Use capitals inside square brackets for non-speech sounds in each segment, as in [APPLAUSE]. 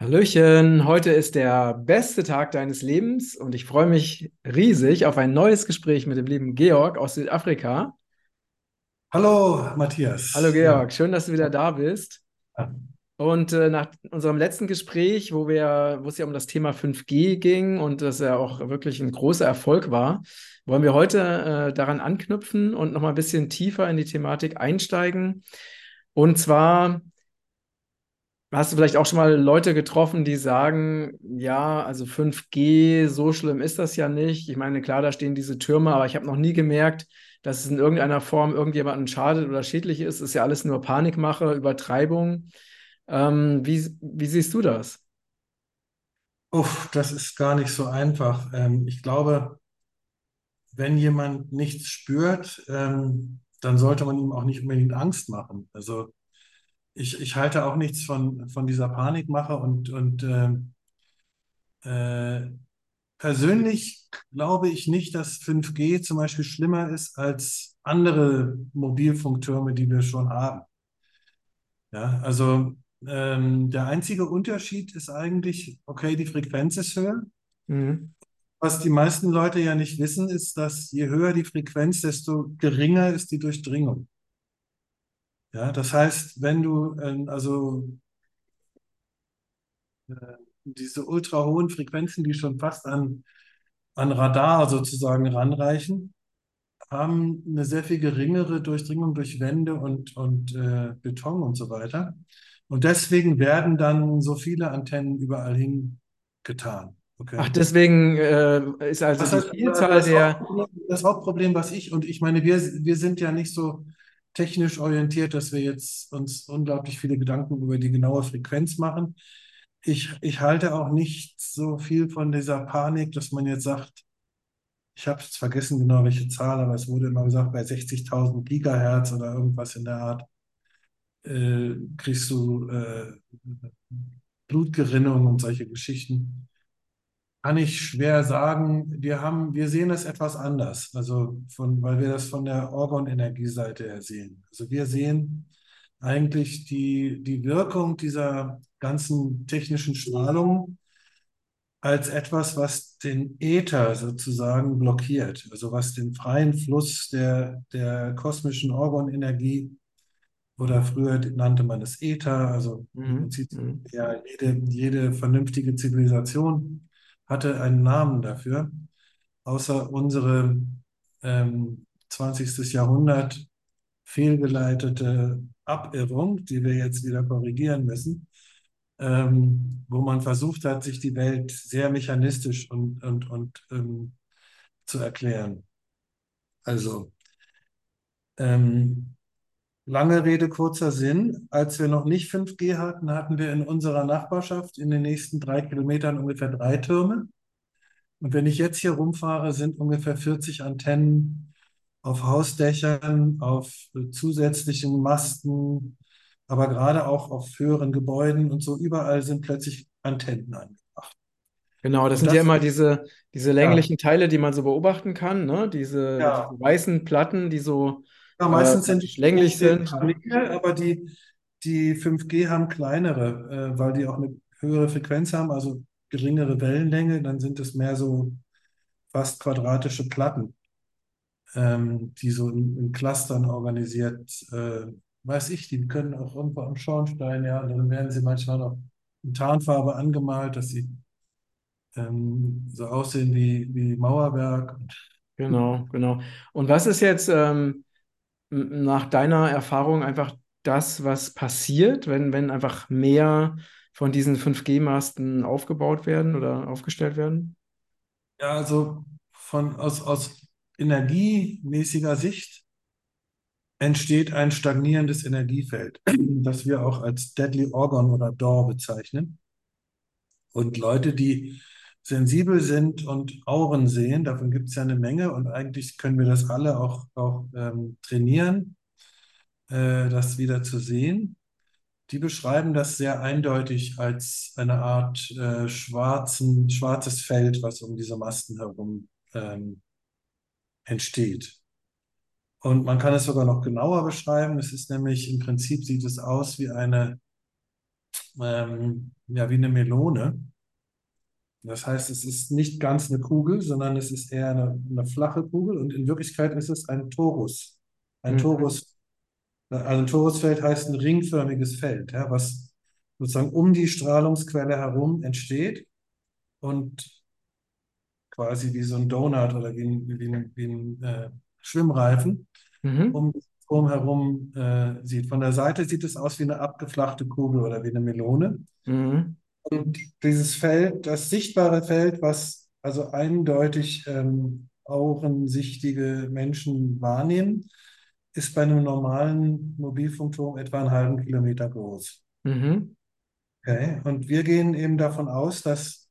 Hallöchen, heute ist der beste Tag deines Lebens und ich freue mich riesig auf ein neues Gespräch mit dem lieben Georg aus Südafrika. Hallo Hallo Matthias. Ja. Georg, schön, dass du wieder da bist. Und äh, nach unserem letzten Gespräch, wo wir, wo es ja um das Thema 5G ging und das ja auch wirklich ein großer Erfolg war, wollen wir heute äh, daran anknüpfen und nochmal ein bisschen tiefer in die Thematik einsteigen. Und zwar Hast du vielleicht auch schon mal Leute getroffen, die sagen, ja, also 5G, so schlimm ist das ja nicht. Ich meine, klar, da stehen diese Türme, aber ich habe noch nie gemerkt, dass es in irgendeiner Form irgendjemanden schadet oder schädlich ist. Es ist ja alles nur Panikmache, Übertreibung. Ähm, wie, wie siehst du das? Uff, das ist gar nicht so einfach. Ähm, ich glaube, wenn jemand nichts spürt, ähm, dann sollte man ihm auch nicht unbedingt Angst machen. Also ich, ich halte auch nichts von, von dieser Panikmache und, und ähm, äh, persönlich glaube ich nicht, dass 5G zum Beispiel schlimmer ist als andere Mobilfunktürme, die wir schon haben. Ja, also ähm, der einzige Unterschied ist eigentlich, okay, die Frequenz ist höher. Mhm. Was die meisten Leute ja nicht wissen, ist, dass je höher die Frequenz, desto geringer ist die Durchdringung. Ja, das heißt, wenn du ähm, also äh, diese ultra hohen Frequenzen, die schon fast an, an Radar sozusagen ranreichen, haben eine sehr viel geringere Durchdringung durch Wände und, und äh, Beton und so weiter. Und deswegen werden dann so viele Antennen überall hingetan. Ach, Okay. deswegen äh, ist also Das die Vielzahl das der. Hauptproblem, das Hauptproblem, was ich, und ich meine, wir, wir sind ja nicht so technisch orientiert, dass wir jetzt uns unglaublich viele Gedanken über die genaue Frequenz machen. Ich, ich halte auch nicht so viel von dieser Panik, dass man jetzt sagt, ich habe jetzt vergessen genau welche Zahl, aber es wurde immer gesagt, bei 60.000 Gigahertz oder irgendwas in der Art äh, kriegst du äh, Blutgerinnung und solche Geschichten. Kann ich schwer sagen. Wir haben, wir sehen das etwas anders, also von, weil wir das von der Organenergieseite her sehen. Also wir sehen eigentlich die, die Wirkung dieser ganzen technischen Strahlung als etwas, was den Äther sozusagen blockiert, also was den freien Fluss der, der kosmischen Organenergie oder früher nannte man es Äther, also Mhm. Mhm. ja jede, jede vernünftige Zivilisation hatte einen Namen dafür, außer unsere ähm, 20. Jahrhundert fehlgeleitete Abirrung, die wir jetzt wieder korrigieren müssen, ähm, wo man versucht hat, sich die Welt sehr mechanistisch und, und, und ähm, zu erklären. Also, ähm, lange Rede, kurzer Sinn. Als wir noch nicht 5G hatten, hatten wir in unserer Nachbarschaft in den nächsten drei Kilometern ungefähr drei Türme. Und wenn ich jetzt hier rumfahre, sind ungefähr 40 Antennen auf Hausdächern, auf zusätzlichen Masten, aber gerade auch auf höheren Gebäuden und so. Überall sind plötzlich Antennen angebracht. Genau, das Und sind ja das, immer diese, diese ja, länglichen Teile, die man so beobachten kann, ne? Diese, ja, diese weißen Platten, die so ja, äh, meistens sind praktisch länglich nicht sehr sind. Kleine, aber die, die 5G haben kleinere, äh, weil die auch eine höhere Frequenz haben, also geringere Wellenlänge. Dann sind es mehr so fast quadratische Platten. ähm, die so in, in Clustern organisiert, äh, weiß ich, die können auch irgendwo am Schornstein, ja, und dann werden sie manchmal noch in Tarnfarbe angemalt, dass sie ähm, so aussehen wie, wie Mauerwerk. Genau, genau. Und was ist jetzt ähm, nach deiner Erfahrung einfach das, was passiert, wenn, wenn einfach mehr von diesen 5G-Masten aufgebaut werden oder aufgestellt werden? Ja, also von, aus, aus energiemäßiger Sicht entsteht ein stagnierendes Energiefeld, [CLEARS THROAT] das wir auch als Deadly Organ oder DOR bezeichnen. Und Leute, die sensibel sind und Auren sehen, davon gibt es ja eine Menge und eigentlich können wir das alle auch, auch ähm, trainieren, äh, das wieder zu sehen. Die beschreiben das sehr eindeutig als eine Art äh, schwarzen, schwarzes Feld, was um diese Masten herum ähm, entsteht. Und man kann es sogar noch genauer beschreiben. Es ist nämlich im Prinzip sieht es aus wie eine ähm, ja, wie eine Melone. Das heißt, es ist nicht ganz eine Kugel, sondern es ist eher eine, eine flache Kugel und in Wirklichkeit ist es ein Torus. Ein Mhm. Torus, also ein Torusfeld heißt ein ringförmiges Feld, ja, was sozusagen um die Strahlungsquelle herum entsteht und quasi wie so ein Donut oder wie ein, wie ein, wie ein äh, Schwimmreifen Mhm. um den Turm herum äh, sieht. Von der Seite sieht es aus wie eine abgeflachte Kugel oder wie eine Melone. Mhm. Und dieses Feld, das sichtbare Feld, was also eindeutig ähm, augensichtige Menschen wahrnehmen, ist bei einem normalen Mobilfunkturm etwa einen halben Kilometer groß. Mhm. Okay? Und wir gehen eben davon aus, dass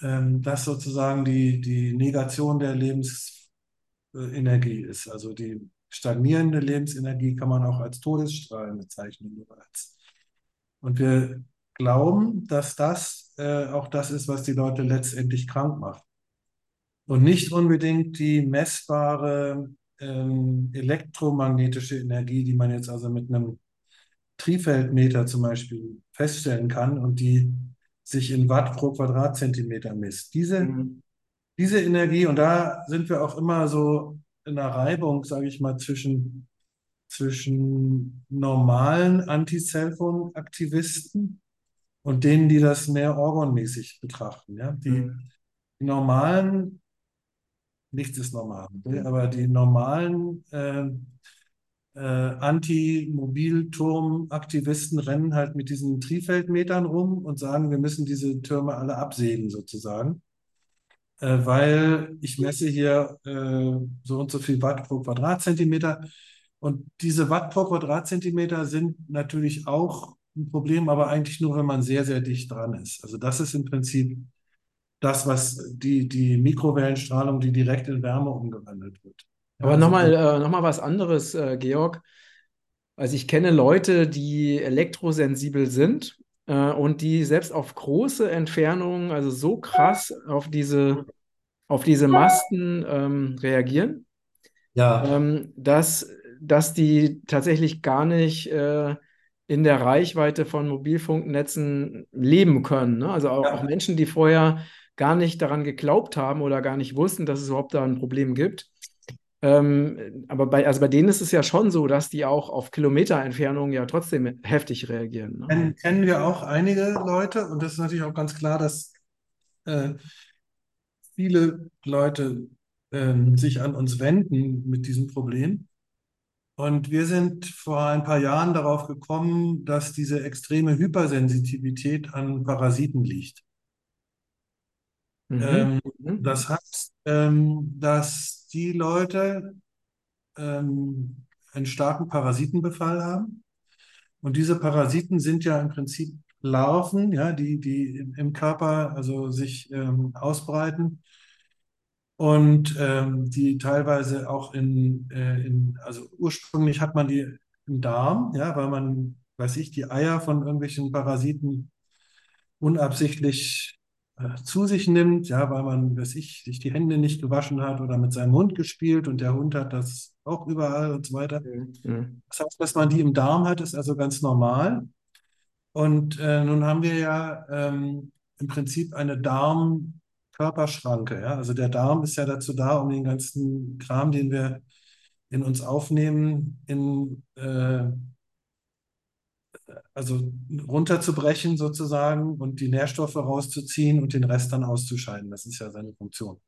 ähm, das sozusagen die, die Negation der Lebensenergie ist. Also die stagnierende Lebensenergie kann man auch als Todesstrahlen bezeichnen bereits. Und wir glauben, dass das äh, auch das ist, was die Leute letztendlich krank macht. Und nicht unbedingt die messbare ähm, elektromagnetische Energie, die man jetzt also mit einem Trifeldmeter zum Beispiel feststellen kann und die sich in Watt pro Quadratzentimeter misst. Diese, Mhm. diese Energie, und da sind wir auch immer so in einer Reibung, sage ich mal, zwischen, zwischen normalen Anti-Cellphone-Aktivisten und denen, die das mehr organmäßig betrachten. Ja? Die, Mhm. die normalen, nichts ist normal, ne? aber die normalen äh, äh, Anti-Mobilturm-Aktivisten rennen halt mit diesen Trifeldmetern rum und sagen, wir müssen diese Türme alle absägen sozusagen, äh, weil ich messe hier äh, so und so viel Watt pro Quadratzentimeter und diese Watt pro Quadratzentimeter sind natürlich auch ein Problem, aber eigentlich nur, wenn man sehr, sehr dicht dran ist. Also das ist im Prinzip das, was die, die Mikrowellenstrahlung, die direkt in Wärme umgewandelt wird. Aber also nochmal äh, noch mal was anderes, äh, Georg. Also ich kenne Leute, die elektrosensibel sind äh, und die selbst auf große Entfernungen, also so krass auf diese, auf diese Masten ähm, reagieren, ja, ähm, dass, dass die tatsächlich gar nicht äh, in der Reichweite von Mobilfunknetzen leben können. Ne? Also auch, auch ja, Menschen, die vorher gar nicht daran geglaubt haben oder gar nicht wussten, dass es überhaupt da ein Problem gibt. Ähm, aber bei, also bei denen ist es ja schon so, dass die auch auf Kilometerentfernung ja trotzdem heftig reagieren. Ne? kennen, kennen wir auch einige Leute und das ist natürlich auch ganz klar, dass äh, viele Leute ähm, sich an uns wenden mit diesem Problem. Und wir sind vor ein paar Jahren darauf gekommen, dass diese extreme Hypersensitivität an Parasiten liegt. Mhm. Ähm, Mhm. das heißt, ähm, dass die Leute ähm, einen starken Parasitenbefall haben. Und diese Parasiten sind ja im Prinzip Larven, ja, die, die im Körper also sich ähm, ausbreiten und ähm, die teilweise auch in, äh, in, also ursprünglich hat man die im Darm, ja, weil man, weiß ich, die Eier von irgendwelchen Parasiten unabsichtlich äh, zu sich nimmt, ja, weil man, weiß ich, sich die Hände nicht gewaschen hat oder mit seinem Hund gespielt und der Hund hat das auch überall und so weiter. Mhm. Mhm. Das heißt, dass man die im Darm hat, ist also ganz normal. Und äh, nun haben wir ja ähm, im Prinzip eine Darm-Körperschranke. Ja? Also der Darm ist ja dazu da, um den ganzen Kram, den wir in uns aufnehmen, in, äh, also runterzubrechen sozusagen und die Nährstoffe rauszuziehen und den Rest dann auszuscheiden. Das ist ja seine Funktion.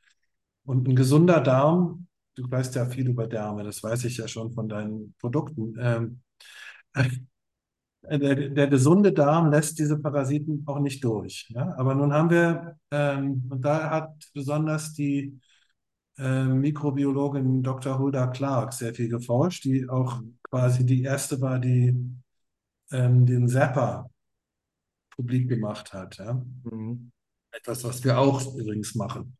Und ein gesunder Darm, du weißt ja viel über Därme, das weiß ich ja schon von deinen Produkten. Ähm, der, der gesunde Darm lässt diese Parasiten auch nicht durch. Ja? Aber nun haben wir, ähm, und da hat besonders die äh, Mikrobiologin Dr. Hulda Clark sehr viel geforscht, die auch quasi die erste war, die ähm, den Zapper publik gemacht hat. Ja? Mhm. Etwas, was wir auch übrigens machen.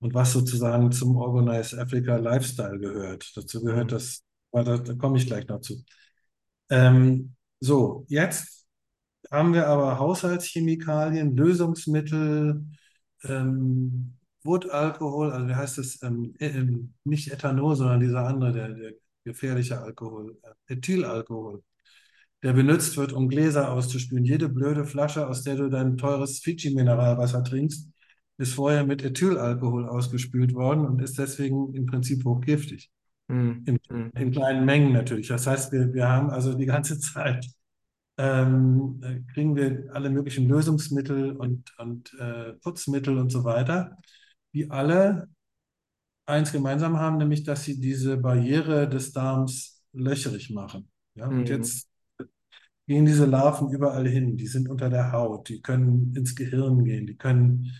Und was sozusagen zum Organized Africa Lifestyle gehört. Dazu gehört Mhm. das, da, da komme ich gleich noch zu. Ähm, so, jetzt haben wir aber Haushaltschemikalien, Lösungsmittel, ähm, Wutalkohol, also wie heißt das? Ähm, äh, ähm, nicht Ethanol, sondern dieser andere, der, der gefährliche Alkohol, äh, Ethylalkohol. der benutzt wird, um Gläser auszuspülen. Jede blöde Flasche, aus der du dein teures Fidschi-Mineralwasser trinkst, ist vorher mit Ethylalkohol ausgespült worden und ist deswegen im Prinzip hochgiftig. Mhm. In, in kleinen Mengen natürlich. Das heißt, wir, wir haben also die ganze [LAUGHS] Zeit ähm, kriegen wir alle möglichen Lösungsmittel und, und äh, Putzmittel und so weiter, die alle eins gemeinsam haben, nämlich dass sie diese Barriere des Darms löcherig machen. Ja? Und Mhm. jetzt gehen diese Larven überall hin. Die sind unter der Haut, die können ins Gehirn gehen, die können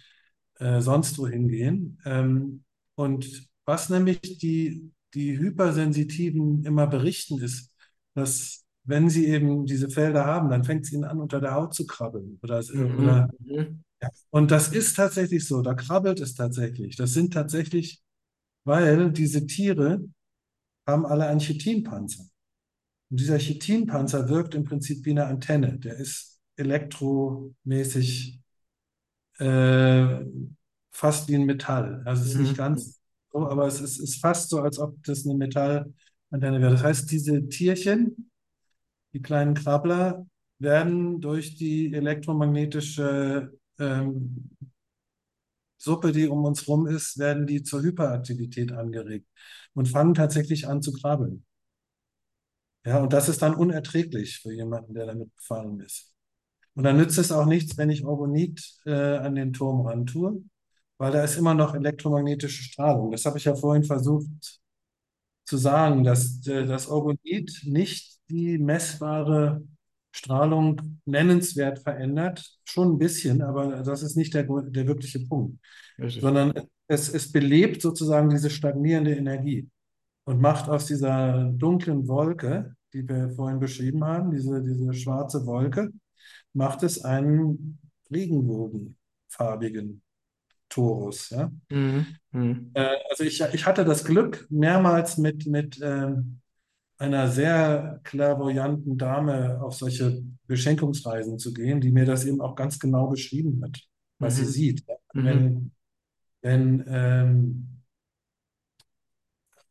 äh, sonst wohin gehen. Ähm, und was nämlich die, die Hypersensitiven immer berichten, ist, dass wenn sie eben diese Felder haben, dann fängt es ihnen an, unter der Haut zu krabbeln. Oder, Mhm. oder, Mhm. ja. Und das ist tatsächlich so, da krabbelt es tatsächlich. Das sind tatsächlich, weil diese Tiere haben alle einen Chitinpanzer. Und dieser Chitinpanzer wirkt im Prinzip wie eine Antenne. Der ist elektromäßig äh, fast wie ein Metall. Also es ist nicht Mhm. ganz so, aber es ist, ist fast so, als ob das eine Metallantenne wäre. Das heißt, diese Tierchen, die kleinen Krabbler, werden durch die elektromagnetische ähm, Suppe, die um uns rum ist, werden die zur Hyperaktivität angeregt und fangen tatsächlich an zu krabbeln. Ja, und das ist dann unerträglich für jemanden, der damit befallen ist. Und dann nützt es auch nichts, wenn ich Orgonit äh, an den Turm rantue, weil da ist immer noch elektromagnetische Strahlung. Das habe ich ja vorhin versucht zu sagen, dass äh, das Orgonit nicht die messbare Strahlung nennenswert verändert. Schon ein bisschen, aber das ist nicht der, der wirkliche Punkt, Richtig. sondern es, es belebt sozusagen diese stagnierende Energie und macht aus dieser dunklen Wolke, die wir vorhin beschrieben haben, diese, diese schwarze Wolke, macht es einen regenbogenfarbigen Torus. Ja? Mhm. Mhm. Äh, also ich, ich hatte das Glück, mehrmals mit, mit ähm, einer sehr clairvoyanten Dame auf solche Beschenkungsreisen zu gehen, die mir das eben auch ganz genau beschrieben hat, was sie Mhm. sieht. Ja? Mhm. Wenn, wenn ähm,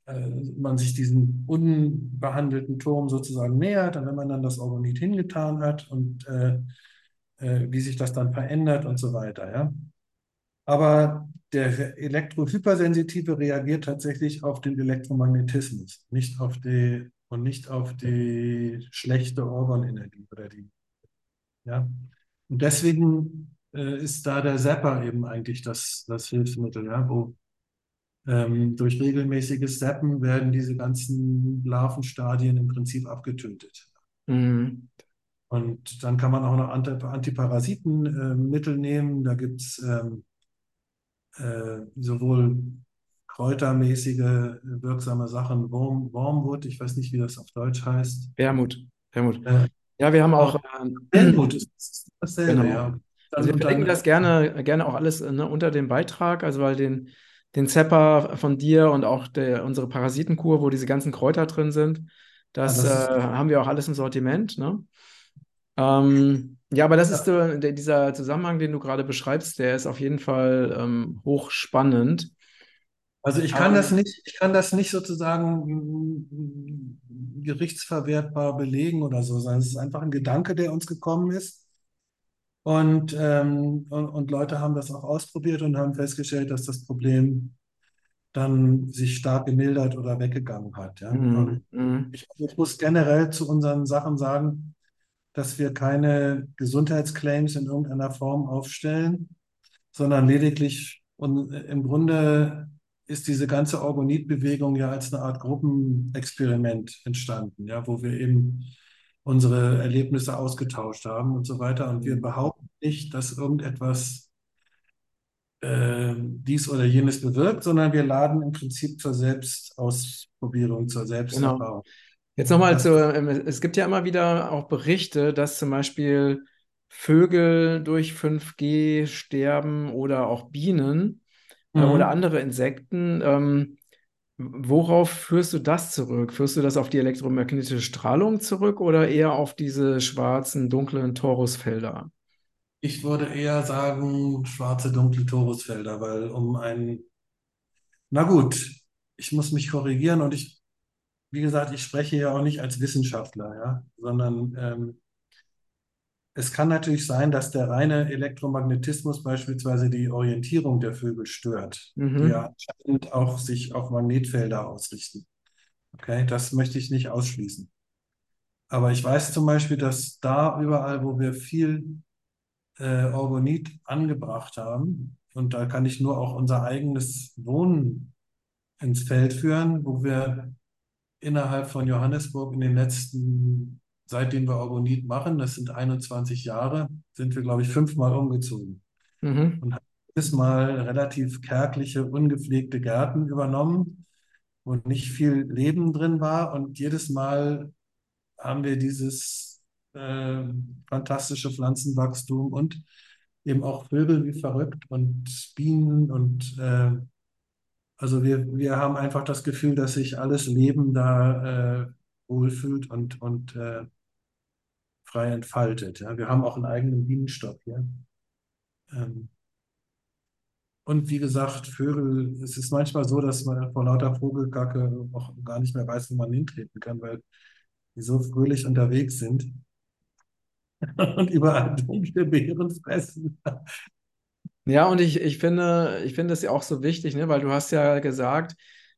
äh, man sich diesem unbehandelten Turm sozusagen nähert, und wenn man dann das Orgonit hingetan hat und äh, äh, wie sich das dann verändert und so weiter. Ja? Aber der Elektrohypersensitive reagiert tatsächlich auf den Elektromagnetismus, nicht auf die und nicht auf die schlechte Organenergie oder die. Ja? Und deswegen äh, ist da der Zapper eben eigentlich das, das Hilfsmittel, ja? wo ähm, durch regelmäßiges Zappen werden diese ganzen Larvenstadien im Prinzip abgetötet. Mhm. Und dann kann man auch noch Anti- Antiparasitenmittel nehmen. Da gibt es ähm, äh, sowohl kräutermäßige äh, wirksame Sachen, Worm, Wormwood, ich weiß nicht, wie das auf Deutsch heißt. Wermut. Wermut. Äh, Ja, wir haben auch, auch äh, Wermut ist ist dasselbe, Genau. ja. Also wir verlinken das gerne, gerne auch alles ne, unter dem Beitrag, also weil den, den Zepper von dir und auch der, unsere Parasitenkur, wo diese ganzen Kräuter drin sind, das, Ah, das äh, haben wir auch alles im Sortiment. Ne? Ähm, ja, aber das ist so, der, dieser Zusammenhang, den du gerade beschreibst, der ist auf jeden Fall ähm, hochspannend. Also ich kann Ähm, das nicht, ich kann das nicht sozusagen mm, gerichtsverwertbar belegen oder so, sondern es ist einfach ein Gedanke, der uns gekommen ist. Und, ähm, und, und Leute haben das auch ausprobiert und haben festgestellt, dass das Problem dann sich stark gemildert oder weggegangen hat. Ja? Mhm. ich, ich muss generell zu unseren Sachen sagen, dass wir keine Gesundheitsclaims in irgendeiner Form aufstellen, sondern lediglich und im Grunde ist diese ganze Orgonit-Bewegung ja als eine Art Gruppenexperiment entstanden, ja, wo wir eben unsere Erlebnisse ausgetauscht haben und so weiter. Und wir behaupten nicht, dass irgendetwas äh, dies oder jenes bewirkt, sondern wir laden im Prinzip zur Selbstausprobierung, zur Selbsterfahrung. Jetzt nochmal zu, ähm, es gibt ja immer wieder auch Berichte, dass zum Beispiel Vögel durch 5G sterben oder auch Bienen äh, Mhm. oder andere Insekten. Ähm, worauf führst du das zurück? Führst du das auf die elektromagnetische Strahlung zurück oder eher auf diese schwarzen, dunklen Torusfelder? Ich würde eher sagen, schwarze, dunkle Torusfelder, weil um ein, na gut, ich muss mich korrigieren und ich, wie gesagt, ich spreche ja auch nicht als Wissenschaftler, ja, sondern ähm, es kann natürlich sein, dass der reine Elektromagnetismus beispielsweise die Orientierung der Vögel stört, die Mhm. ja anscheinend auch sich auf Magnetfelder ausrichten. Okay, das möchte ich nicht ausschließen. Aber ich weiß zum Beispiel, dass da überall, wo wir viel äh, Orgonit angebracht haben, und da kann ich nur auch unser eigenes Wohnen ins Feld führen, wo wir innerhalb von Johannesburg in den letzten, seitdem wir Orgonit machen, das sind 21 Jahre, sind wir, glaube ich, fünfmal umgezogen Mhm. und haben jedes Mal relativ kärgliche, ungepflegte Gärten übernommen, wo nicht viel Leben drin war. Und jedes Mal haben wir dieses äh, fantastische Pflanzenwachstum und eben auch Vögel wie verrückt und Bienen und äh, also wir, wir haben einfach das Gefühl, dass sich alles Leben da äh, wohlfühlt und, und äh, frei entfaltet. Ja. Wir haben auch einen eigenen Bienenstock hier. Ähm, und wie gesagt, Vögel, es ist manchmal so, dass man vor lauter Vogelkacke auch gar nicht mehr weiß, wo man hintreten kann, weil die so fröhlich unterwegs sind [LAUGHS] und überall dunkle Beeren fressen. Ja, und ich, ich finde, ich finde es ja auch so wichtig, ne, weil du hast ja gesagt,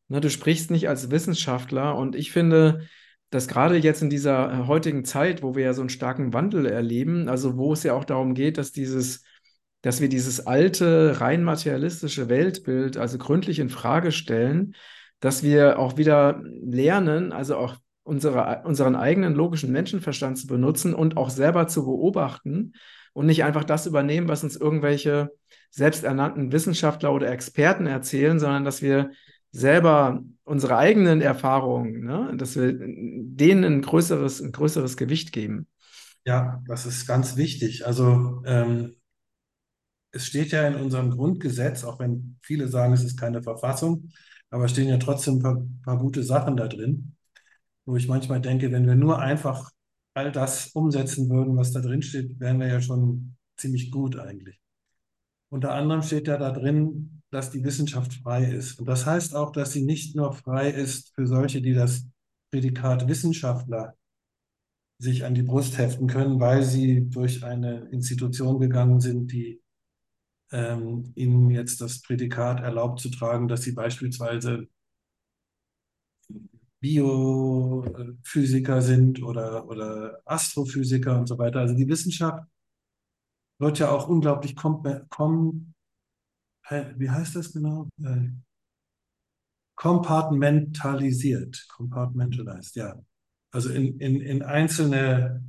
ne, du sprichst nicht als Wissenschaftler. Und ich finde, dass gerade jetzt in dieser äh, heutigen Zeit, wo wir ja so einen starken Wandel erleben, also wo es ja auch darum geht, dass dieses, dass wir dieses alte, rein materialistische Weltbild also gründlich in Frage stellen, dass wir auch wieder lernen, also auch unsere, unseren eigenen logischen Menschenverstand zu benutzen und auch selber zu beobachten und nicht einfach das übernehmen, was uns irgendwelche selbsternannten Wissenschaftler oder Experten erzählen, sondern dass wir selber unsere eigenen Erfahrungen, ne, dass wir denen ein größeres, ein größeres Gewicht geben. Ja, das ist ganz wichtig. Also ähm, es steht ja in unserem Grundgesetz, auch wenn viele sagen, es ist keine Verfassung, aber es stehen ja trotzdem ein paar, paar gute Sachen da drin, wo ich manchmal denke, wenn wir nur einfach all das umsetzen würden, was da drin steht, wären wir ja schon ziemlich gut eigentlich. Unter anderem steht ja da drin, dass die Wissenschaft frei ist. Und das heißt auch, dass sie nicht nur frei ist für solche, die das Prädikat Wissenschaftler sich an die Brust heften können, weil sie durch eine Institution gegangen sind, die ähm, ihnen jetzt das Prädikat erlaubt zu tragen, dass sie beispielsweise Biophysiker sind oder, oder Astrophysiker und so weiter. Also die Wissenschaft wird ja auch unglaublich kom, kom wie heißt das genau? Äh, kompartmentalisiert, compartmentalized, ja. Also in, in, in einzelne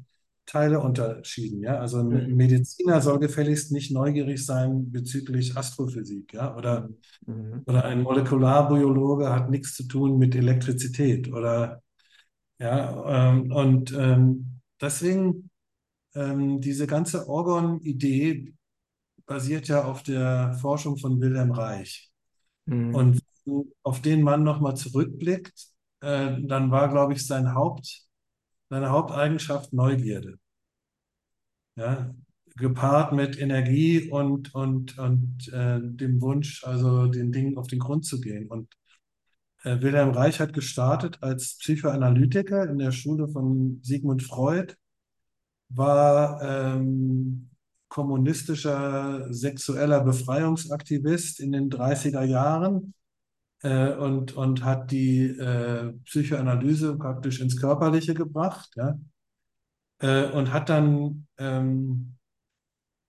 Teile unterschieden, ja. Also ein Mhm. Mediziner soll gefälligst nicht neugierig sein bezüglich Astrophysik, ja. Oder, Mhm. oder ein Molekularbiologe hat nichts zu tun mit Elektrizität oder, ja. Ähm, und ähm, deswegen ähm, diese ganze Orgon-Idee basiert ja auf der Forschung von Wilhelm Reich. Mhm. Und auf den Mann nochmal zurückblickt, äh, dann war, glaube ich, sein Haupt, seine Haupteigenschaft Neugierde. Ja, gepaart mit Energie und, und, und äh, dem Wunsch, also den Dingen auf den Grund zu gehen. Und äh, Wilhelm Reich hat gestartet als Psychoanalytiker in der Schule von Sigmund Freud, war ähm, kommunistischer sexueller Befreiungsaktivist in den 30er Jahren äh, und, und hat die äh, Psychoanalyse praktisch ins Körperliche gebracht, ja, äh, und hat dann ähm,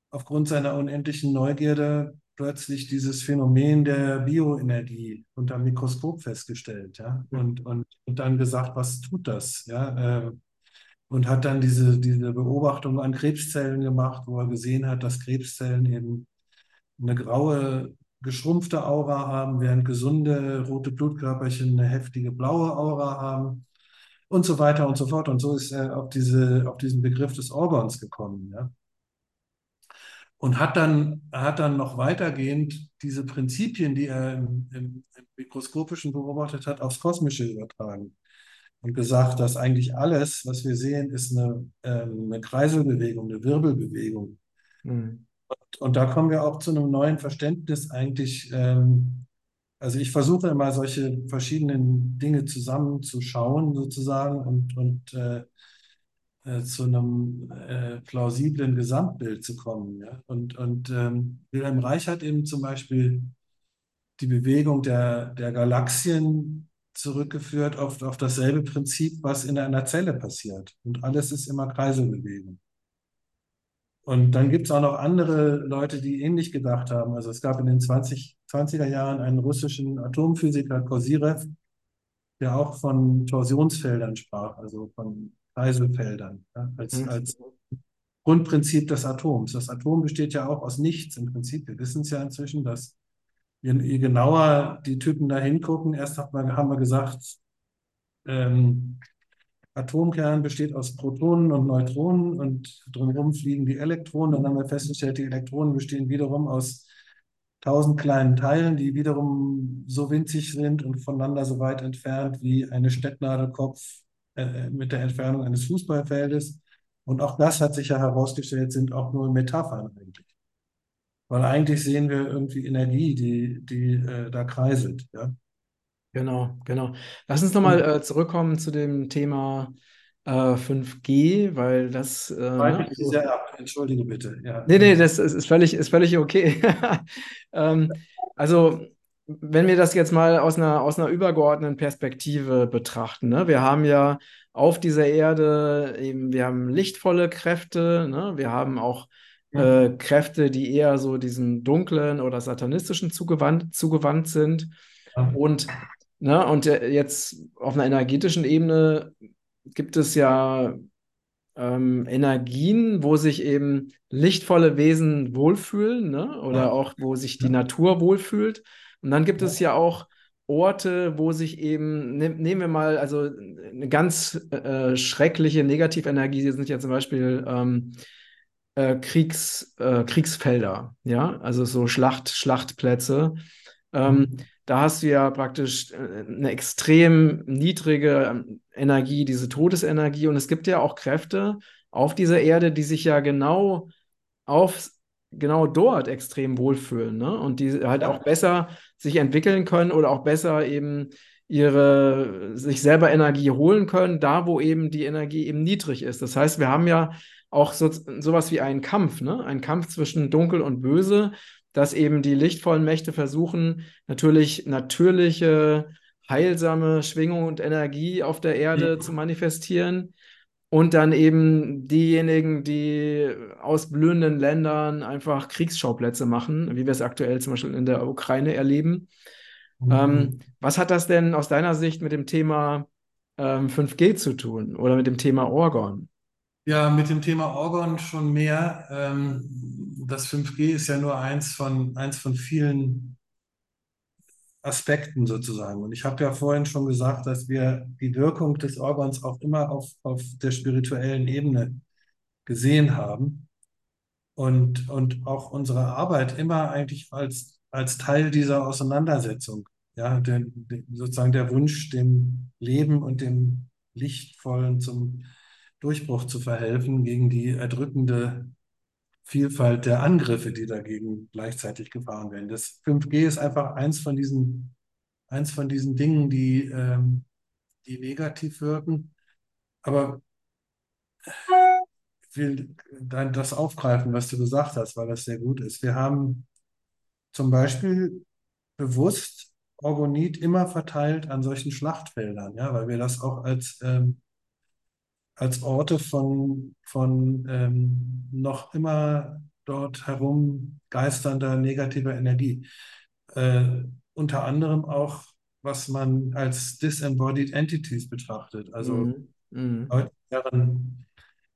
aufgrund seiner unendlichen Neugierde plötzlich dieses Phänomen der Bioenergie unter dem Mikroskop festgestellt, ja, und, und, und dann gesagt, was tut das, ja, äh, und hat dann diese, diese Beobachtung an Krebszellen gemacht, wo er gesehen hat, dass Krebszellen eben eine graue, geschrumpfte Aura haben, während gesunde rote Blutkörperchen eine heftige blaue Aura haben und so weiter und so fort. Und so ist er auf, diese, auf diesen Begriff des Organs gekommen. Ja? Und hat dann, hat dann noch weitergehend diese Prinzipien, die er im, im, im Mikroskopischen beobachtet hat, aufs Kosmische übertragen und gesagt, dass eigentlich alles, was wir sehen, ist eine, ähm, eine Kreiselbewegung, eine Wirbelbewegung. Mhm. Und da kommen wir auch zu einem neuen Verständnis eigentlich ähm, also ich versuche immer solche verschiedenen Dinge zusammenzuschauen sozusagen und, und äh, äh, zu einem äh, plausiblen Gesamtbild zu kommen. Ja? Und, und ähm, Wilhelm Reich hat eben zum Beispiel die Bewegung der, der Galaxien zurückgeführt auf, auf dasselbe Prinzip, was in einer Zelle passiert. Und alles ist immer Kreiselbewegung. Und dann gibt es auch noch andere Leute, die ähnlich gedacht haben. Also es gab in den 20, 20er Jahren einen russischen Atomphysiker, Kosirev, der auch von Torsionsfeldern sprach, also von Kreiselfeldern, ja, als, mhm. als Grundprinzip des Atoms. Das Atom besteht ja auch aus nichts im Prinzip. Wir wissen es ja inzwischen, dass je, je genauer die Typen da hingucken, erst hat man, haben wir gesagt, ähm, Atomkern besteht aus Protonen und Neutronen und drumherum fliegen die Elektronen. Dann haben wir festgestellt, die Elektronen bestehen wiederum aus tausend kleinen Teilen, die wiederum so winzig sind und voneinander so weit entfernt wie eine Stecknadelkopf äh, mit der Entfernung eines Fußballfeldes. Und auch das hat sich ja herausgestellt, sind auch nur Metaphern eigentlich. Weil eigentlich sehen wir irgendwie Energie, die, die äh, da kreiselt. Ja? Genau, genau. Lass uns nochmal äh, zurückkommen zu dem Thema äh, 5G, weil das. Äh, ne? sehr ab. Entschuldige bitte. Ja. Nee, nee, das ist, ist, völlig, ist völlig okay. [LAUGHS] ähm, also, wenn wir das jetzt mal aus einer, aus einer übergeordneten Perspektive betrachten, ne? wir haben ja auf dieser Erde eben, wir haben lichtvolle Kräfte, ne? wir haben auch äh, Kräfte, die eher so diesen dunklen oder satanistischen zugewandt, zugewandt sind. Und, ne, und jetzt auf einer energetischen Ebene gibt es ja ähm, Energien, wo sich eben lichtvolle Wesen wohlfühlen, ne? oder ja. auch wo sich die Natur wohlfühlt. Und dann gibt ja. es ja auch Orte, wo sich eben, ne, nehmen wir mal, also eine ganz äh, schreckliche Negativenergie, sind ja zum Beispiel ähm, äh, Kriegs, äh, Kriegsfelder, ja, also so Schlacht, Schlachtplätze. Ähm, mhm. Da hast du ja praktisch äh, eine extrem niedrige ähm, Energie, diese Todesenergie. Und es gibt ja auch Kräfte auf dieser Erde, die sich ja genau auf genau dort extrem wohlfühlen, ne? Und die halt auch besser sich entwickeln können oder auch besser eben ihre sich selber Energie holen können, da wo eben die Energie eben niedrig ist. Das heißt, wir haben ja auch so, sowas wie einen Kampf, ne? Ein Kampf zwischen Dunkel und Böse, dass eben die lichtvollen Mächte versuchen, natürlich natürliche, heilsame Schwingung und Energie auf der Erde ja. zu manifestieren. Und dann eben diejenigen, die aus blühenden Ländern einfach Kriegsschauplätze machen, wie wir es aktuell zum Beispiel in der Ukraine erleben. Mhm. Ähm, was hat das denn aus deiner Sicht mit dem Thema ähm, 5G zu tun oder mit dem Thema Orgon? Ja, mit dem Thema Orgon schon mehr. Ähm, das 5G ist ja nur eins von, eins von vielen Aspekten sozusagen. Und ich habe ja vorhin schon gesagt, dass wir die Wirkung des Orgons auch immer auf, auf der spirituellen Ebene gesehen haben und, und auch unsere Arbeit immer eigentlich als, als Teil dieser Auseinandersetzung. Ja, der, sozusagen der Wunsch, dem Leben und dem Lichtvollen zum Durchbruch zu verhelfen gegen die erdrückende Vielfalt der Angriffe, die dagegen gleichzeitig gefahren werden. Das 5G ist einfach eins von diesen, eins von diesen Dingen, die, ähm, die negativ wirken. Aber ich will dann das aufgreifen, was du gesagt hast, weil das sehr gut ist. Wir haben zum Beispiel bewusst Orgonit immer verteilt an solchen Schlachtfeldern, ja, weil wir das auch als ähm, als Orte von, von ähm, noch immer dort herum geisternder negativer Energie. Äh, unter anderem auch, was man als Disembodied Entities betrachtet, also mhm. Mhm. Leute, deren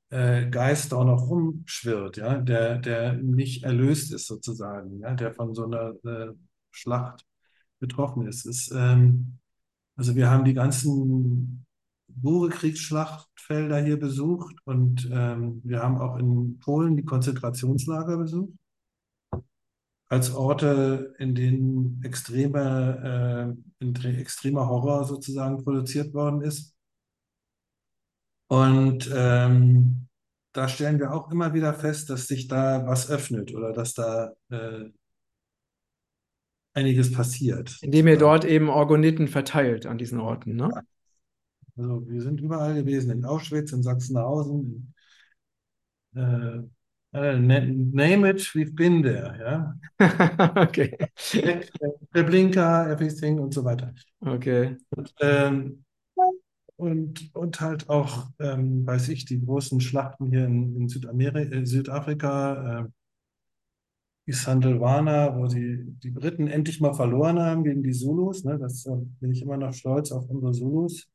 äh, Geist auch noch rumschwirrt, ja, der, der nicht erlöst ist sozusagen, ja, der von so einer äh, Schlacht betroffen ist. ist ähm, also wir haben die ganzen Bure-Kriegsschlachtfelder hier besucht und ähm, wir haben auch in Polen die Konzentrationslager besucht. Als Orte, in denen extreme, äh, extremer Horror sozusagen produziert worden ist. Und ähm, da stellen wir auch immer wieder fest, dass sich da was öffnet oder dass da äh, einiges passiert. Indem ihr dort eben Orgoniten verteilt an diesen Orten, ne? Also wir sind überall gewesen, in Auschwitz, in Sachsenhausen, in, äh, name it, we've been there, ja. [LAUGHS] okay. Treblinka, everything und so weiter. Okay. Und, ähm, und, und halt auch, ähm, weiß ich, die großen Schlachten hier in, in Südamerika, äh, Südafrika, äh, Isandlwana, wo die, die Briten endlich mal verloren haben gegen die Zulus. Ne? Das äh, bin ich immer noch stolz auf unsere Zulus,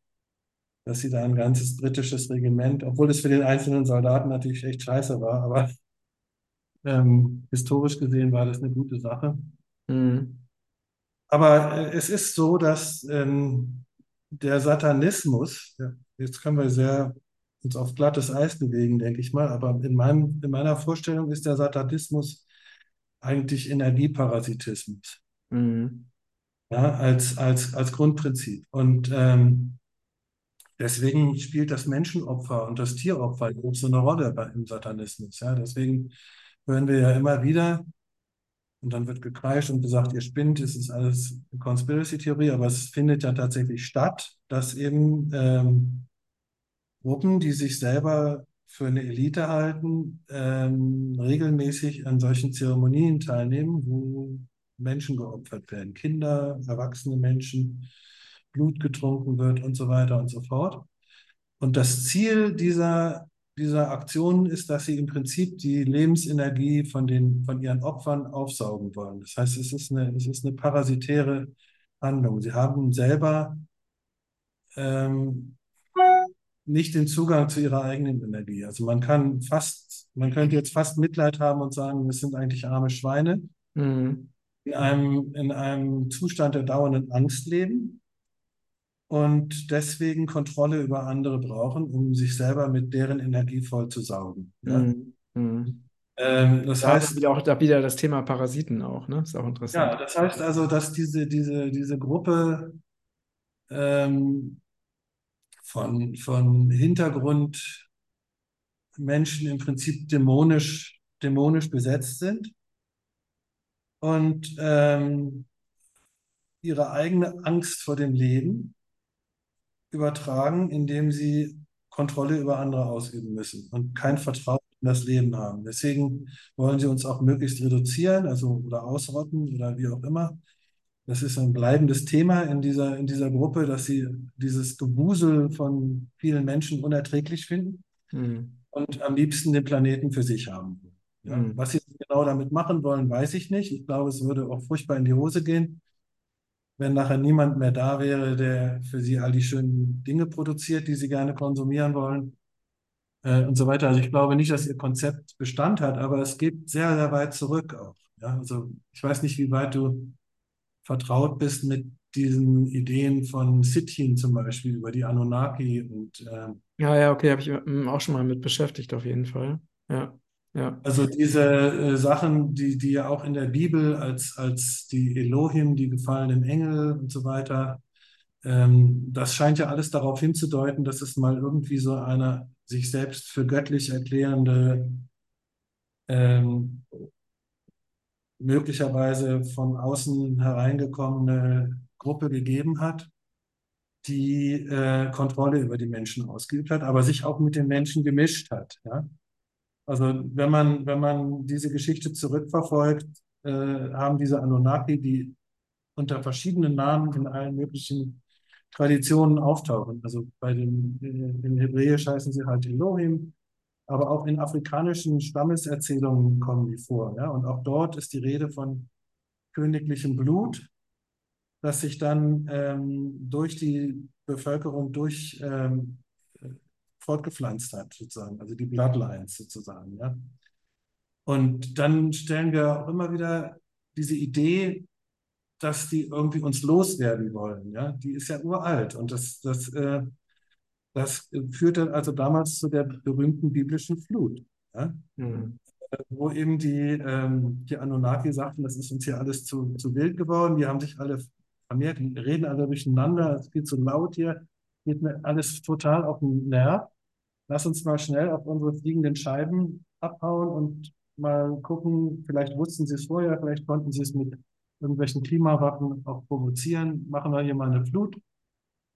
dass sie da ein ganzes britisches Regiment, obwohl es für den einzelnen Soldaten natürlich echt scheiße war, aber ähm, historisch gesehen war das eine gute Sache. Mhm. Aber äh, es ist so, dass ähm, der Satanismus, ja, jetzt können wir sehr uns auf glattes Eis bewegen, denke ich mal, aber in, meinem, in meiner Vorstellung ist der Satanismus eigentlich Energieparasitismus. Mhm. Ja, als, als, als Grundprinzip. Und ähm, deswegen spielt das Menschenopfer und das Tieropfer so eine Rolle im Satanismus. Ja, deswegen hören wir ja immer wieder, und dann wird gekreischt und gesagt, ihr spinnt, es ist alles Conspiracy-Theorie, aber es findet ja tatsächlich statt, dass eben ähm, Gruppen, die sich selber für eine Elite halten, ähm, regelmäßig an solchen Zeremonien teilnehmen, wo Menschen geopfert werden, Kinder, erwachsene Menschen, Blut getrunken wird und so weiter und so fort. Und das Ziel dieser, dieser Aktionen ist, dass sie im Prinzip die Lebensenergie von, den, von ihren Opfern aufsaugen wollen. Das heißt, es ist eine, es ist eine parasitäre Handlung. Sie haben selber ähm, nicht den Zugang zu ihrer eigenen Energie. Also man kann fast, man könnte jetzt fast Mitleid haben und sagen, es sind eigentlich arme Schweine, Mhm. in einem, in einem Zustand der dauernden Angst leben und deswegen Kontrolle über andere brauchen, um sich selber mit deren Energie voll zu saugen. Ja? Mhm. Mhm. Ähm, das Da heißt, wieder auch da wieder das Thema Parasiten auch, ne? Ist auch interessant. ja, das heißt also, dass diese, diese, diese Gruppe ähm, von, von Hintergrundmenschen im Prinzip dämonisch, dämonisch besetzt sind und ähm, ihre eigene Angst vor dem Leben übertragen, indem sie Kontrolle über andere ausüben müssen und kein Vertrauen in das Leben haben. Deswegen wollen sie uns auch möglichst reduzieren, also oder ausrotten oder wie auch immer. Das ist ein bleibendes Thema in dieser, in dieser Gruppe, dass sie dieses Gewusel von vielen Menschen unerträglich finden Mhm. und am liebsten den Planeten für sich haben. Ja, Mhm. was sie genau damit machen wollen, weiß ich nicht. Ich glaube, es würde auch furchtbar in die Hose gehen, wenn nachher niemand mehr da wäre, der für sie all die schönen Dinge produziert, die sie gerne konsumieren wollen äh, und so weiter. Also ich glaube nicht, dass ihr Konzept Bestand hat, aber es geht sehr, sehr weit zurück auch. Ja, also ich weiß nicht, wie weit du vertraut bist mit diesen Ideen von Sitchin zum Beispiel über die Anunnaki und ähm, Ja, ja, okay, habe ich mm, auch schon mal mit beschäftigt, auf jeden Fall. Ja, ja. Also diese äh, Sachen, die, die ja auch in der Bibel als, als die Elohim, die gefallenen Engel und so weiter, ähm, das scheint ja alles darauf hinzudeuten, dass es mal irgendwie so eine sich selbst für göttlich erklärende, ähm, möglicherweise von außen hereingekommene Gruppe gegeben hat, die äh, Kontrolle über die Menschen ausgeübt hat, aber sich auch mit den Menschen gemischt hat. Ja? Also wenn man, wenn man diese Geschichte zurückverfolgt, äh, haben diese Anunnaki, die unter verschiedenen Namen in allen möglichen Traditionen auftauchen. Also bei den, in Hebräisch heißen sie halt Elohim, aber auch in afrikanischen Stammeserzählungen kommen die vor. Ja? Und auch dort ist die Rede von königlichem Blut, das sich dann ähm, durch die Bevölkerung durch ähm, fortgepflanzt hat, sozusagen, also die Bloodlines sozusagen. Ja? Und dann stellen wir auch immer wieder diese Idee, dass die irgendwie uns loswerden wollen. Ja? Die ist ja uralt und das, das, äh, das führte also damals zu der berühmten biblischen Flut. Ja? Mhm. wo eben die, ähm, die Anunnaki sagten, das ist uns hier alles zu, zu wild geworden, die haben sich alle vermehrt, die reden alle durcheinander, es geht zu laut hier, geht mir alles total auf den Nerv. Lass uns mal schnell auf unsere fliegenden Scheiben abhauen und mal gucken, vielleicht wussten sie es vorher, vielleicht konnten sie es mit irgendwelchen Klimawaffen auch provozieren, machen wir hier mal eine Flut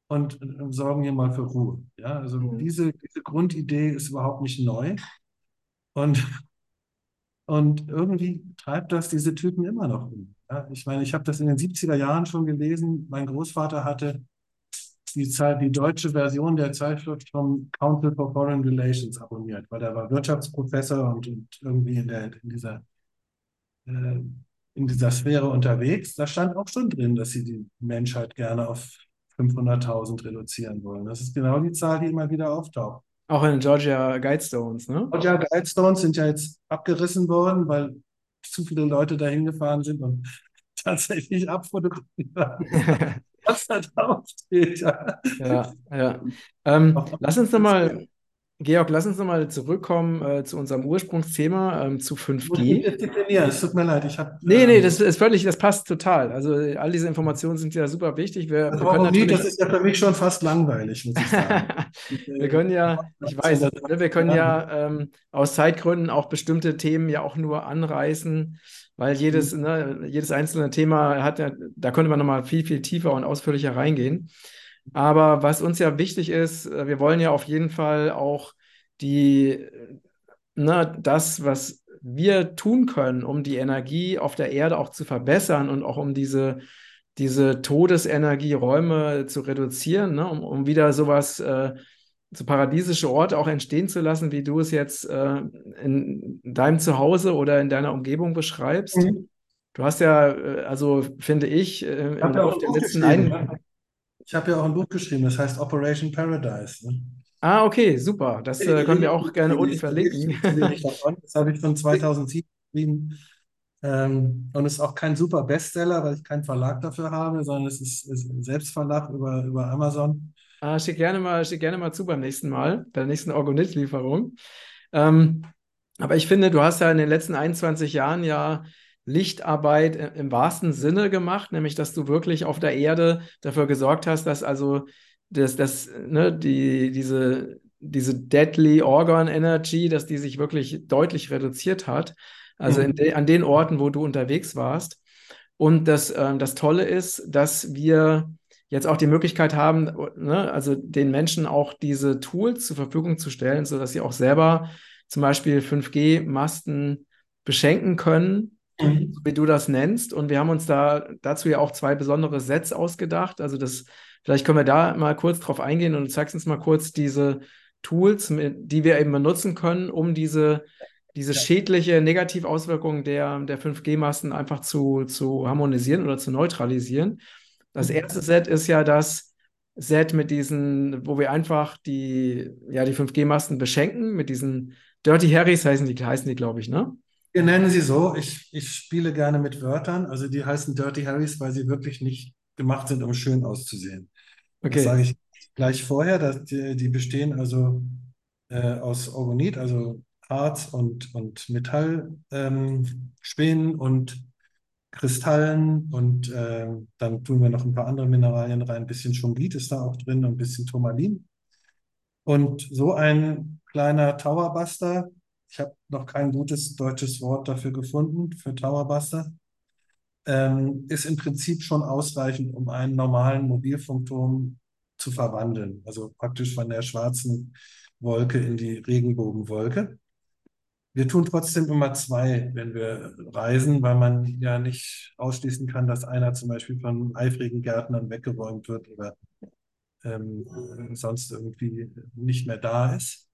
und äh, sorgen hier mal für Ruhe. Ja, also Mhm. diese, diese Grundidee ist überhaupt nicht neu. Und, und irgendwie treibt das diese Typen immer noch um. Ja, ich meine, ich habe das in den 70er Jahren schon gelesen. Mein Großvater hatte die, Zeit, die deutsche Version der Zeitschrift vom Council for Foreign Relations abonniert, weil er war Wirtschaftsprofessor und, und irgendwie in, der, in dieser äh, in dieser Sphäre unterwegs. Da stand auch schon drin, dass sie die Menschheit gerne auf 500.000 reduzieren wollen. Das ist genau die Zahl, die immer wieder auftaucht. Auch in den Georgia Guidestones, ne? Georgia Guidestones sind ja jetzt abgerissen worden, weil zu viele Leute dahin gefahren sind und [LAUGHS] tatsächlich abfotografiert [LAUGHS] haben, was da drauf steht. Ja, ja. Ähm, lass uns nochmal, Georg, lass uns nochmal zurückkommen äh, zu unserem Ursprungsthema, ähm, zu Ich muss mich 5G. disziplinieren. Es tut mir leid, ich habe. Nee, nee, das ist völlig, das passt total. Also all diese Informationen sind ja super wichtig. Wir, wir können nie? Das ist ja für mich schon fast langweilig, muss ich sagen. [LAUGHS] wir können ja, ich weiß, ne, wir können ja ähm, aus Zeitgründen auch bestimmte Themen ja auch nur anreißen, weil jedes, ne, jedes einzelne Thema hat ja, da könnte man nochmal viel, viel tiefer und ausführlicher reingehen. Aber was uns ja wichtig ist, äh, wir wollen ja auf jeden Fall auch die, ne, das, was wir tun können, um die Energie auf der Erde auch zu verbessern und auch um diese, diese Todesenergieräume zu reduzieren, ne, um, um wieder sowas, äh, so paradiesische Orte auch entstehen zu lassen, wie du es jetzt äh, in deinem Zuhause oder in deiner Umgebung beschreibst. Mhm. Du hast ja, äh, also finde ich, äh, Ich habe ja ein habe ja auch ein Buch geschrieben, das heißt Operation Paradise. Ne? Ah, okay, super. Das äh, können wir auch gerne unten verlinken. [LAUGHS] Das habe ich von 2007 geschrieben. Ähm, und es ist auch kein super Bestseller, weil ich keinen Verlag dafür habe, sondern es ist, ist ein Selbstverlag über, über Amazon. Ah, schick gerne mal, schick gerne mal zu beim nächsten Mal, bei der nächsten Orgonit-Lieferung. Ähm, aber ich finde, du hast ja in den letzten 21 Jahren ja Lichtarbeit im wahrsten Sinne gemacht, nämlich dass du wirklich auf der Erde dafür gesorgt hast, dass also das, das, ne, die, diese, diese Deadly Organ Energy, dass die sich wirklich deutlich reduziert hat. Also Mhm. de, an den Orten, wo du unterwegs warst. Und das, ähm, das Tolle ist, dass wir jetzt auch die Möglichkeit haben, ne, also den Menschen auch diese Tools zur Verfügung zu stellen, sodass sie auch selber zum Beispiel 5G-Masten beschenken können, Mhm. wie du das nennst. Und wir haben uns da dazu ja auch zwei besondere Sets ausgedacht. Also das, vielleicht können wir da mal kurz drauf eingehen und du zeigst uns mal kurz diese Tools, die wir eben benutzen können, um diese, diese schädliche Negativauswirkung der, der 5G-Masten einfach zu, zu harmonisieren oder zu neutralisieren. Das erste Set ist ja das Set mit diesen, wo wir einfach die, ja, die 5G-Masten beschenken, mit diesen Dirty Harrys heißen die, heißen die, glaube ich, ne? Wir nennen sie so. Ich, ich spiele gerne mit Wörtern. Also die heißen Dirty Harrys, weil sie wirklich nicht gemacht sind, um schön auszusehen. Das Okay. sage ich gleich vorher. Dass die, die bestehen also äh, aus Orgonit, also Harz und, und Metallspänen ähm, und Kristallen und äh, dann tun wir noch ein paar andere Mineralien rein. Ein bisschen Schungit ist da auch drin und ein bisschen Turmalin. Und so ein kleiner Towerbuster, ich habe noch kein gutes deutsches Wort dafür gefunden, für Towerbuster, ähm, ist im Prinzip schon ausreichend, um einen normalen Mobilfunkturm zu verwandeln. Also praktisch von der schwarzen Wolke in die Regenbogenwolke. Wir tun trotzdem immer zwei, wenn wir reisen, weil man ja nicht ausschließen kann, dass einer zum Beispiel von eifrigen Gärtnern weggeräumt wird oder ähm, sonst irgendwie nicht mehr da ist.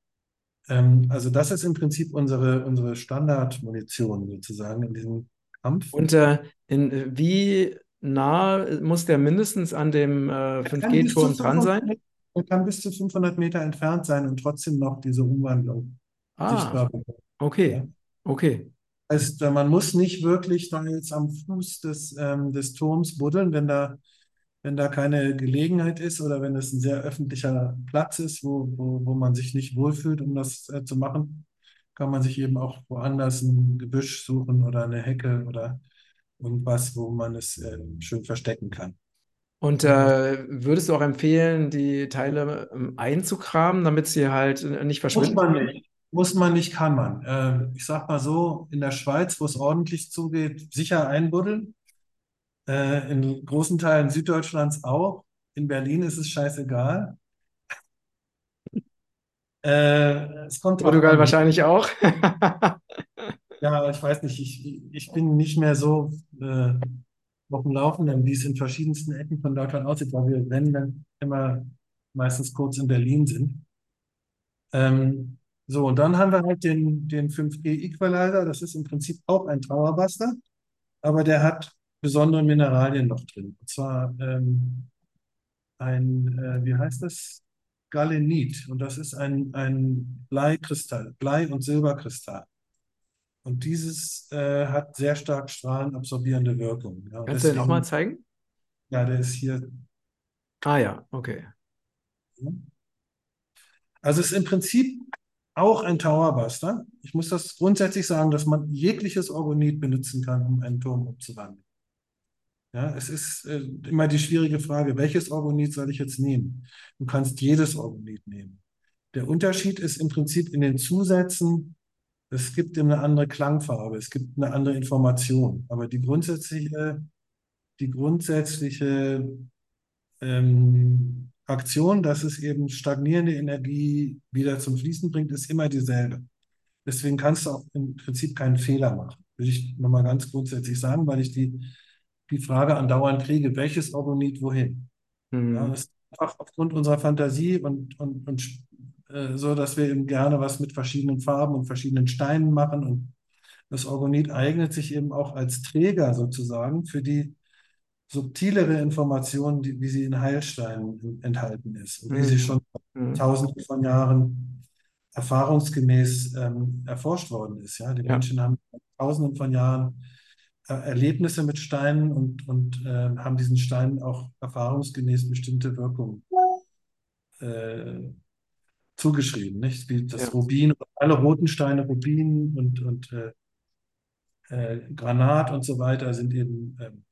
Ähm, also das ist im Prinzip unsere, unsere Standardmunition sozusagen in diesem Kampf. Und äh, in, wie nah muss der mindestens an dem äh, Er kann bis zu 5G-Turm dran 500 sein? Er kann bis zu 500 Meter entfernt sein und trotzdem noch diese Umwandlung Ah, sichtbar bekommen. Okay, Ja. okay. äh, man muss nicht wirklich da jetzt am Fuß des, ähm, des Turms buddeln, wenn da, wenn da keine Gelegenheit ist oder wenn es ein sehr öffentlicher Platz ist, wo, wo, wo man sich nicht wohlfühlt, um das äh, zu machen, kann man sich eben auch woanders ein Gebüsch suchen oder eine Hecke oder irgendwas, wo man es äh, schön verstecken kann. Und äh, würdest du auch empfehlen, die Teile ähm, einzukramen, damit sie halt äh, nicht Muss verschwinden? man nicht. Muss man nicht, kann man. Äh, ich sag mal so, in der Schweiz, wo es ordentlich zugeht, sicher einbuddeln. Äh, in großen Teilen Süddeutschlands auch. In Berlin ist es scheißegal. [LAUGHS] Äh, es kommt Portugal wahrscheinlich auch. [LAUGHS] [LAUGHS] Ja, ich weiß nicht, ich, ich bin nicht mehr so äh, auf dem Laufenden, wie es in verschiedensten Ecken von Deutschland aussieht, weil wir, wenn, dann immer meistens kurz in Berlin sind. Ähm, so, und dann haben wir halt den, den 5G-Equalizer, das ist im Prinzip auch ein Trauerbuster, aber der hat besondere Mineralien noch drin. Und zwar ähm, ein, äh, wie heißt das? Galenit. Und das ist ein, ein Bleikristall, Blei- und Silberkristall. Und dieses äh, hat sehr stark strahlenabsorbierende Wirkung. Ja, Kannst du den nochmal zeigen? ja, der ist hier. Ah ja, okay. Also es ist im Prinzip auch ein Towerbuster. Ich muss das grundsätzlich sagen, dass man jegliches Orgonit benutzen kann, um einen Turm umzuwandeln. Ja, es ist äh, immer die schwierige Frage, welches Orgonit soll ich jetzt nehmen? Du kannst jedes Orgonit nehmen. Der Unterschied ist im Prinzip in den Zusätzen, es gibt eine andere Klangfarbe, es gibt eine andere Information. Aber die grundsätzliche, die grundsätzliche ähm, Aktion, dass es eben stagnierende Energie wieder zum Fließen bringt, ist immer dieselbe. Deswegen kannst du auch im Prinzip keinen Fehler machen. Würde ich nochmal ganz grundsätzlich sagen, weil ich die, die Frage andauernd kriege, welches Orgonit wohin? Mhm. Ja, das ist einfach aufgrund unserer Fantasie und, und, und äh, so, dass wir eben gerne was mit verschiedenen Farben und verschiedenen Steinen machen. Und das Orgonit eignet sich eben auch als Träger sozusagen für die subtilere Information, die, wie sie in Heilsteinen enthalten ist und wie sie Mhm. schon Mhm. tausende von Jahren erfahrungsgemäß ähm, erforscht worden ist. Ja? Die Ja. Menschen haben tausenden von Jahren äh, Erlebnisse mit Steinen und, und äh, haben diesen Steinen auch erfahrungsgemäß bestimmte Wirkungen äh, zugeschrieben, nicht? Wie das Ja. Rubin, alle roten Steine, Rubin und, und äh, äh, Granat und so weiter sind eben ähm, äh,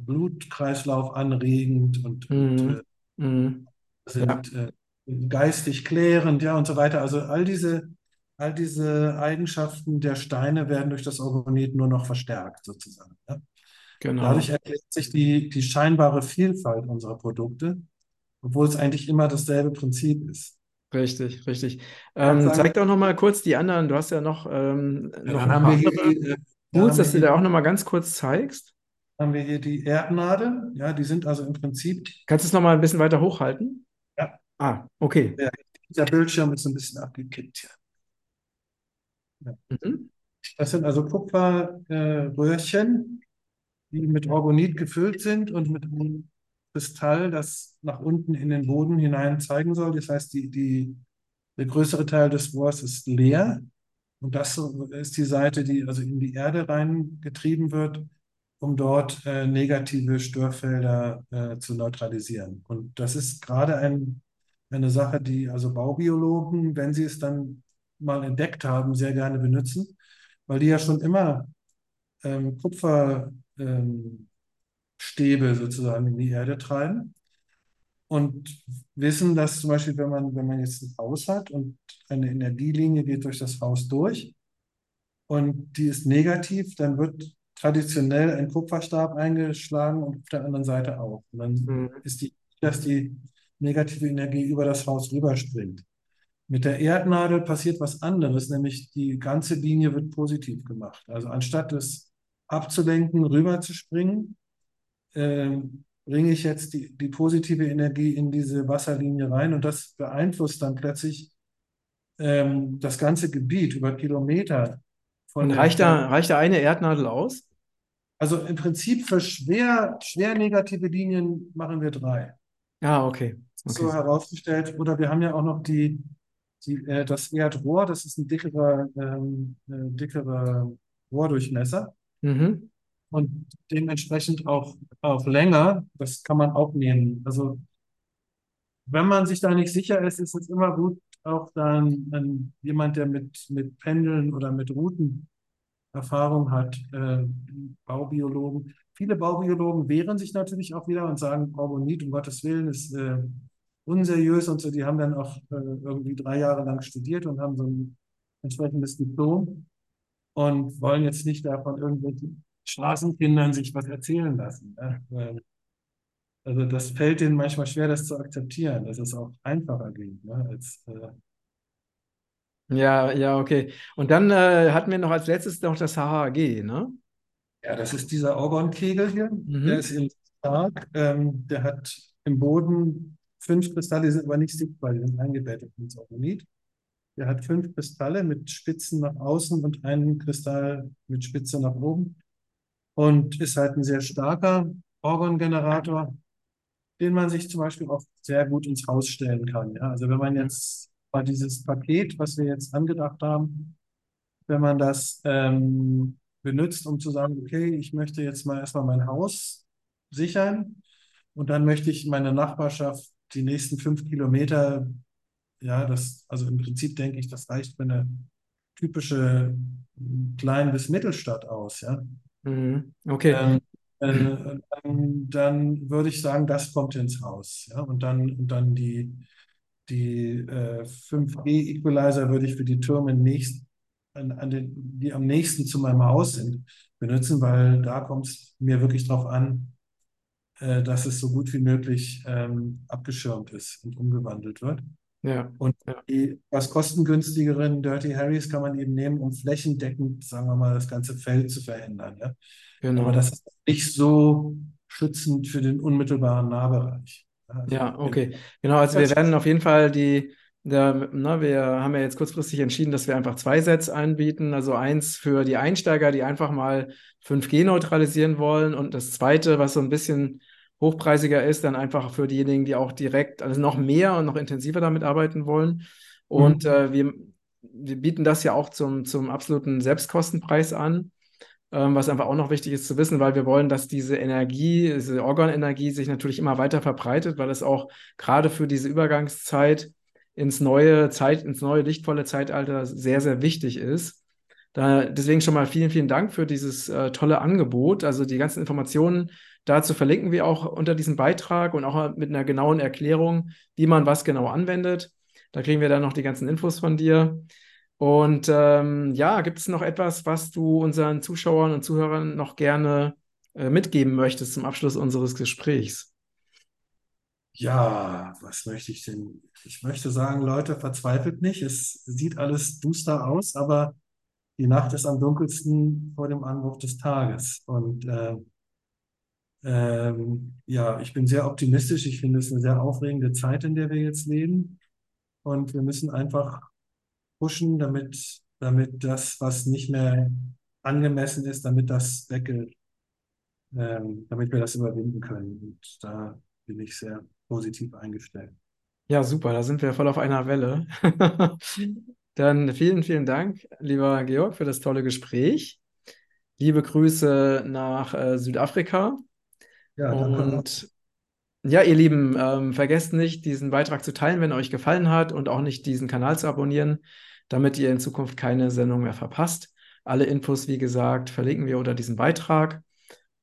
Blutkreislauf anregend und, und Mhm. äh, Mhm. sind äh, geistig klärend, ja, und so weiter. Also all diese, all diese Eigenschaften der Steine werden durch das Orgonit nur noch verstärkt, sozusagen. Ja. Genau. Dadurch erklärt sich die, die scheinbare Vielfalt unserer Produkte, obwohl es eigentlich immer dasselbe Prinzip ist. Richtig, richtig. Ähm, sagen- zeig doch nochmal kurz die anderen. Du hast ja noch, ähm, Ja, noch ein paar andere äh, Tools, dass du da auch nochmal ganz kurz zeigst. Haben wir hier die Erdnadel. Ja, die sind also im Prinzip, Kannst du es nochmal ein bisschen weiter hochhalten? Ja. Ah, okay. der Bildschirm ist ein bisschen abgekippt hier. Mhm. Das sind also Kupferröhrchen, die mit Orgonit gefüllt sind und mit einem Kristall, das nach unten in den Boden hinein zeigen soll. Das heißt, die, die, der größere Teil des Rohrs ist leer. Und das ist die Seite, die also in die Erde reingetrieben wird, um dort äh, negative Störfelder äh, zu neutralisieren. Und das ist gerade ein, eine Sache, die also Baubiologen, wenn sie es dann mal entdeckt haben, sehr gerne benutzen, weil die ja schon immer ähm, Kupferstäbe ähm, sozusagen in die Erde treiben und wissen, dass zum Beispiel, wenn man, wenn man jetzt ein Haus hat und eine Energielinie geht durch das Haus durch und die ist negativ, dann wird traditionell ein Kupferstab eingeschlagen und auf der anderen Seite auch. Und dann Mhm. ist die, dass die negative Energie über das Haus rüberspringt. Mit der Erdnadel passiert was anderes, nämlich die ganze Linie wird positiv gemacht. Also anstatt es abzulenken, rüberzuspringen, ähm, bringe ich jetzt die, die positive Energie in diese Wasserlinie rein und das beeinflusst dann plötzlich ähm, das ganze Gebiet über Kilometer von Und reicht da, reicht da eine Erdnadel aus? Also im Prinzip für schwer, schwer negative Linien machen wir drei. Ah, okay. so Okay. herausgestellt. Oder wir haben ja auch noch die, die, äh, das Erdrohr, das ist ein dickerer, ähm, äh, dickerer Rohrdurchmesser Mhm. und dementsprechend auch, auch länger. Das kann man auch nehmen. Also wenn man sich da nicht sicher ist, ist es immer gut, auch dann ein, jemand, der mit, mit Pendeln oder mit Routen Erfahrung hat, äh, Baubiologen. Viele Baubiologen wehren sich natürlich auch wieder und sagen, Orgonit, um Gottes Willen, ist äh, unseriös und so. Die haben dann auch äh, irgendwie drei Jahre lang studiert und haben so ein entsprechendes Diplom und wollen jetzt nicht davon irgendwelche Straßenkindern sich was erzählen lassen. Ne? Also das fällt denen manchmal schwer, das zu akzeptieren, dass es auch einfacher geht, ne? als äh, Ja, ja, okay. Und dann äh, hatten wir noch als letztes noch das HHG, ne? Ja, das ist dieser Orgonkegel hier. Der Mhm. ist eben stark. Ähm, der hat im Boden fünf Kristalle, die sind aber nicht sichtbar, die sind eingebettet ins Orgonit. Der hat fünf Kristalle mit Spitzen nach außen und einen Kristall mit Spitze nach oben. Und ist halt ein sehr starker Orgongenerator, den man sich zum Beispiel auch sehr gut ins Haus stellen kann. Ja, also wenn man jetzt mal dieses Paket, was wir jetzt angedacht haben, wenn man das ähm, benutzt, um zu sagen, okay, ich möchte jetzt mal erstmal mein Haus sichern und dann möchte ich meine Nachbarschaft die nächsten fünf Kilometer, ja, das, also im Prinzip denke ich, das reicht für eine typische Klein- bis Mittelstadt aus, ja. Mhm. Okay. Ähm, äh, dann, dann würde ich sagen, das kommt ins Haus, ja. Und dann, und dann die, die äh, 5G-Equalizer würde ich für die Türme nächst, an, an den, die am nächsten zu meinem Haus sind, benutzen, weil da kommt es mir wirklich darauf an, äh, dass es so gut wie möglich ähm, abgeschirmt ist und umgewandelt wird. Ja. Und Ja. die was kostengünstigeren Dirty Harrys kann man eben nehmen, um flächendeckend, sagen wir mal, das ganze Feld zu verändern. Ja? Aber Genau. das ist nicht so schützend für den unmittelbaren Nahbereich. Ja, also Ja, okay. Genau, also wir werden auf jeden Fall die, der, ne, wir haben ja jetzt kurzfristig entschieden, dass wir einfach zwei Sets anbieten. Also eins für die Einsteiger, die einfach mal 5G neutralisieren wollen und das zweite, was so ein bisschen hochpreisiger ist, dann einfach für diejenigen, die auch direkt, also noch mehr und noch intensiver damit arbeiten wollen. Und Mhm. äh, wir, wir bieten das ja auch zum, zum absoluten Selbstkostenpreis an. Ähm, was einfach auch noch wichtig ist zu wissen, weil wir wollen, dass diese Energie, diese Organenergie sich natürlich immer weiter verbreitet, weil es auch gerade für diese Übergangszeit ins neue Zeit, ins neue lichtvolle Zeitalter sehr, sehr wichtig ist. Da, deswegen schon mal vielen, vielen Dank für dieses äh, tolle Angebot. Also die ganzen Informationen dazu verlinken wir auch unter diesem Beitrag und auch mit einer genauen Erklärung, wie man was genau anwendet. Da kriegen wir dann noch die ganzen Infos von dir. Und ähm, ja, gibt es noch etwas, was du unseren Zuschauern und Zuhörern noch gerne äh, mitgeben möchtest zum Abschluss unseres Gesprächs? Ja, was möchte ich denn? Ich möchte sagen, Leute, verzweifelt nicht. Es sieht alles duster aus, aber die Nacht ist am dunkelsten vor dem Anbruch des Tages. Und äh, ähm, ja, ich bin sehr optimistisch. Ich finde es eine sehr aufregende Zeit, in der wir jetzt leben. Und wir müssen einfach pushen, damit, damit das, was nicht mehr angemessen ist, damit das weggeht, ähm, damit wir das überwinden können. Und da bin ich sehr positiv eingestellt. Ja, super, da sind wir voll auf einer Welle. [LAUGHS] Dann vielen, vielen Dank, lieber Georg, für das tolle Gespräch. Liebe Grüße nach äh, Südafrika. Ja. Und ja, ihr Lieben, ähm, vergesst nicht, diesen Beitrag zu teilen, wenn er euch gefallen hat und auch nicht diesen Kanal zu abonnieren, damit ihr in Zukunft keine Sendung mehr verpasst. Alle Infos, wie gesagt, verlinken wir unter diesem Beitrag.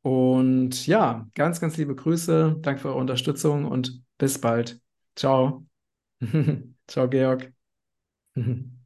Und ja, ganz, ganz liebe Grüße. Danke für eure Unterstützung und bis bald. Ciao. [LAUGHS] Ciao, Georg. [LAUGHS]